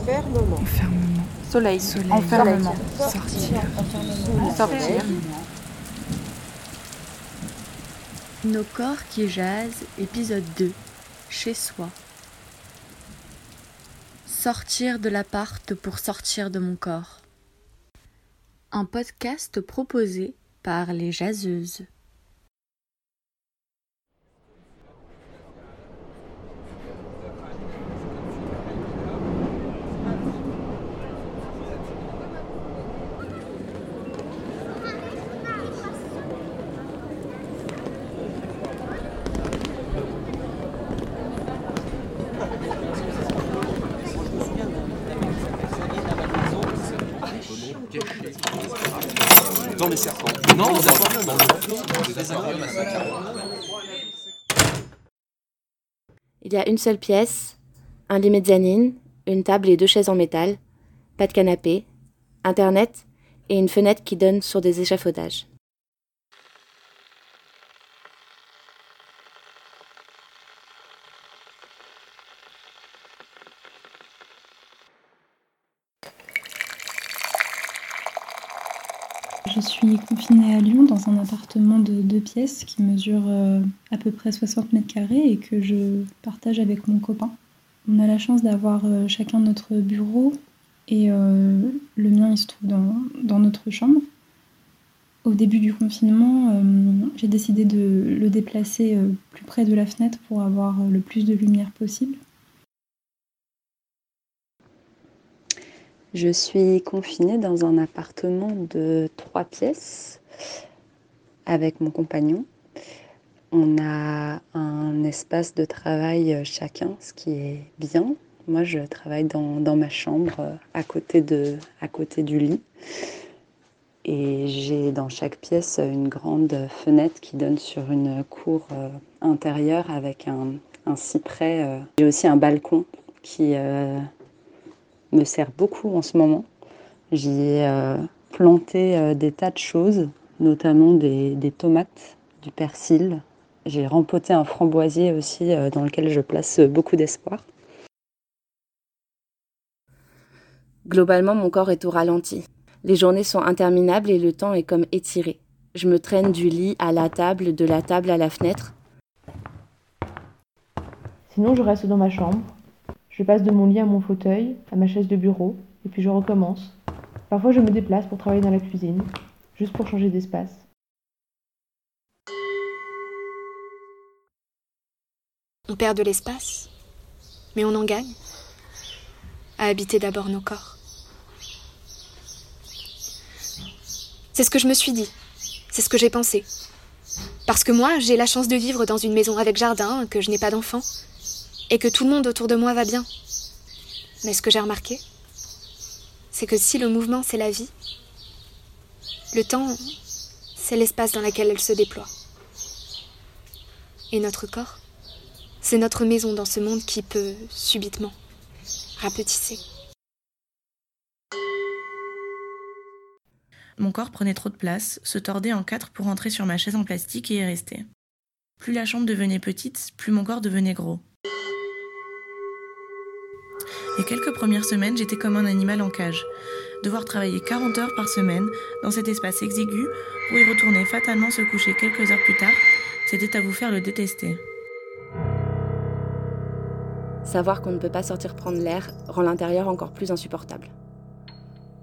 Enfermement. Enfermement. Soleil. Soleil. Enfermement. Sortir. Sortir. Nos corps qui jasent, épisode 2. Chez soi. Sortir de l'appart pour sortir de mon corps. Un podcast proposé par les jaseuses. Dans les serpents. Non, dans Il y a une seule pièce, un lit mezzanine, une table et deux chaises en métal, pas de canapé, internet et une fenêtre qui donne sur des échafaudages. Je suis confinée à Lyon dans un appartement de deux pièces qui mesure euh, à peu près 60 mètres carrés et que je partage avec mon copain. On a la chance d'avoir euh, chacun notre bureau et euh, le mien il se trouve dans, dans notre chambre. Au début du confinement, j'ai décidé de le déplacer plus près de la fenêtre pour avoir le plus de lumière possible. Je suis confinée dans un appartement de trois pièces avec mon compagnon. On a un espace de travail chacun, ce qui est bien. Moi, je travaille dans, ma chambre à côté, de, à côté du lit. Et j'ai dans chaque pièce une grande fenêtre qui donne sur une cour euh, intérieure avec un, un cyprès. euh. J'ai aussi un balcon qui euh, me sert beaucoup en ce moment. J'y ai euh, planté euh, des tas de choses, notamment des, des tomates, du persil. J'ai rempoté un framboisier aussi euh, dans lequel je place beaucoup d'espoir. Globalement, mon corps est au ralenti. Les journées sont interminables et le temps est comme étiré. Je me traîne du lit à la table, de la table à la fenêtre. Sinon, je reste dans ma chambre. Je passe de mon lit à mon fauteuil, à ma chaise de bureau, et puis je recommence. Parfois, je me déplace pour travailler dans la cuisine, juste pour changer d'espace. On perd de l'espace, mais on en gagne à habiter d'abord nos corps. C'est ce que je me suis dit, c'est ce que j'ai pensé. Parce que moi, j'ai la chance de vivre dans une maison avec jardin, que je n'ai pas d'enfants, et que tout le monde autour de moi va bien. Mais ce que j'ai remarqué, c'est que si le mouvement c'est la vie, le temps, c'est l'espace dans lequel elle se déploie. Et notre corps, c'est notre maison dans ce monde qui peut, subitement, rapetisser. Mon corps prenait trop de place, se tordait en quatre pour entrer sur ma chaise en plastique et y rester. Plus la chambre devenait petite, plus mon corps devenait gros. Les quelques premières semaines, j'étais comme un animal en cage. Devoir travailler 40 heures par semaine dans cet espace exigu pour y retourner fatalement se coucher quelques heures plus tard, c'était à vous faire le détester. Savoir qu'on ne peut pas sortir prendre l'air rend l'intérieur encore plus insupportable.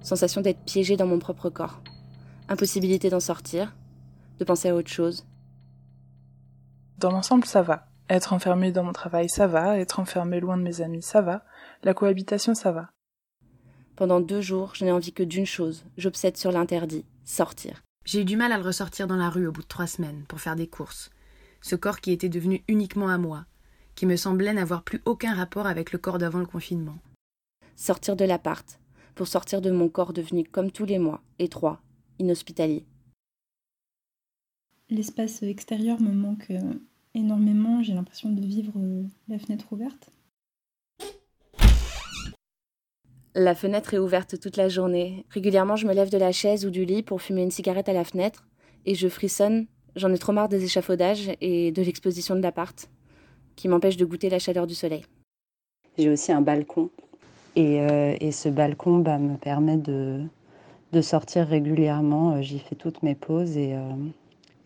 Sensation d'être piégé dans mon propre corps. Impossibilité d'en sortir, de penser à autre chose. Dans l'ensemble, ça va. Être enfermé dans mon travail, ça va. Être enfermé loin de mes amis, ça va. La cohabitation, ça va. Pendant deux jours, je n'ai envie que d'une chose. J'obsède sur l'interdit, sortir. J'ai eu du mal à le ressortir dans la rue au bout de trois semaines pour faire des courses. Ce corps qui était devenu uniquement à moi, qui me semblait n'avoir plus aucun rapport avec le corps d'avant le confinement. Sortir de l'appart, pour sortir de mon corps devenu comme tous les mois, étroit, inhospitalier. L'espace extérieur me manque euh, énormément. J'ai l'impression de vivre euh, la fenêtre ouverte. La fenêtre est ouverte toute la journée. Régulièrement, je me lève de la chaise ou du lit pour fumer une cigarette à la fenêtre et je frissonne. J'en ai trop marre des échafaudages et de l'exposition de l'appart qui m'empêche de goûter la chaleur du soleil. J'ai aussi un balcon Et, et ce balcon bah, me permet de, de sortir régulièrement. J'y fais toutes mes pauses et,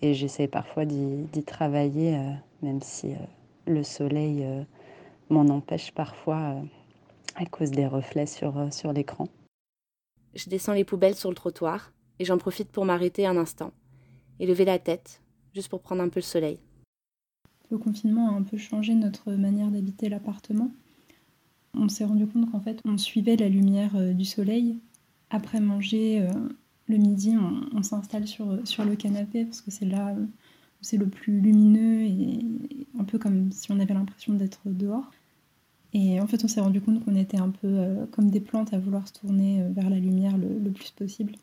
et j'essaie parfois d'y travailler, même si le soleil m'en empêche parfois à cause des reflets sur, sur l'écran. Je descends les poubelles sur le trottoir et j'en profite pour m'arrêter un instant et lever la tête, juste pour prendre un peu le soleil. Le confinement a un peu changé notre manière d'habiter l'appartement. On s'est rendu compte qu'en fait, on suivait la lumière euh, du soleil. Après manger, euh, le midi, on, s'installe sur, le canapé parce que c'est là où c'est le plus lumineux et un peu comme si on avait l'impression d'être dehors. Et en fait, on s'est rendu compte qu'on était un peu euh, comme des plantes à vouloir se tourner vers la lumière le plus possible.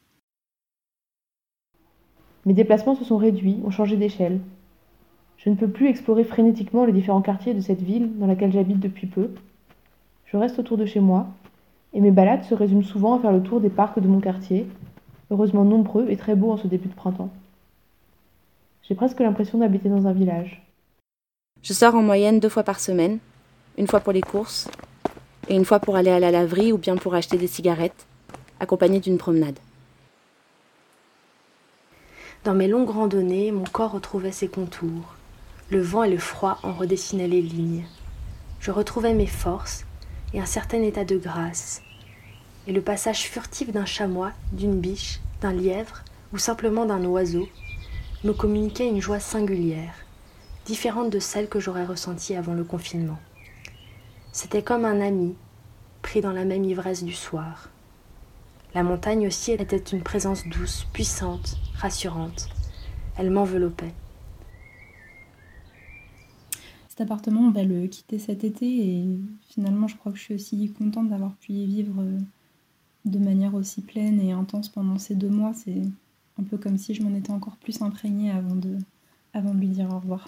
Mes déplacements se sont réduits, ont changé d'échelle. Je ne peux plus explorer frénétiquement les différents quartiers de cette ville dans laquelle j'habite depuis peu. Je reste autour de chez moi, et mes balades se résument souvent à faire le tour des parcs de mon quartier, heureusement nombreux et très beaux en ce début de printemps. J'ai presque l'impression d'habiter dans un village. Je sors en moyenne deux fois par semaine, une fois pour les courses, et une fois pour aller à la laverie ou bien pour acheter des cigarettes, accompagnée d'une promenade. Dans mes longues randonnées, mon corps retrouvait ses contours. Le vent et le froid en redessinaient les lignes. Je retrouvais mes forces et un certain état de grâce. Et le passage furtif d'un chamois, d'une biche, d'un lièvre ou simplement d'un oiseau me communiquait une joie singulière, différente de celle que j'aurais ressentie avant le confinement. C'était comme un ami, pris dans la même ivresse du soir. La montagne aussi était une présence douce, puissante, rassurante. Elle m'enveloppait. Cet appartement, on va le quitter cet été et finalement, je crois que je suis aussi contente d'avoir pu y vivre euh, de manière aussi pleine et intense pendant ces deux mois. C'est un peu comme si je m'en étais encore plus imprégnée avant de, avant de lui dire au revoir.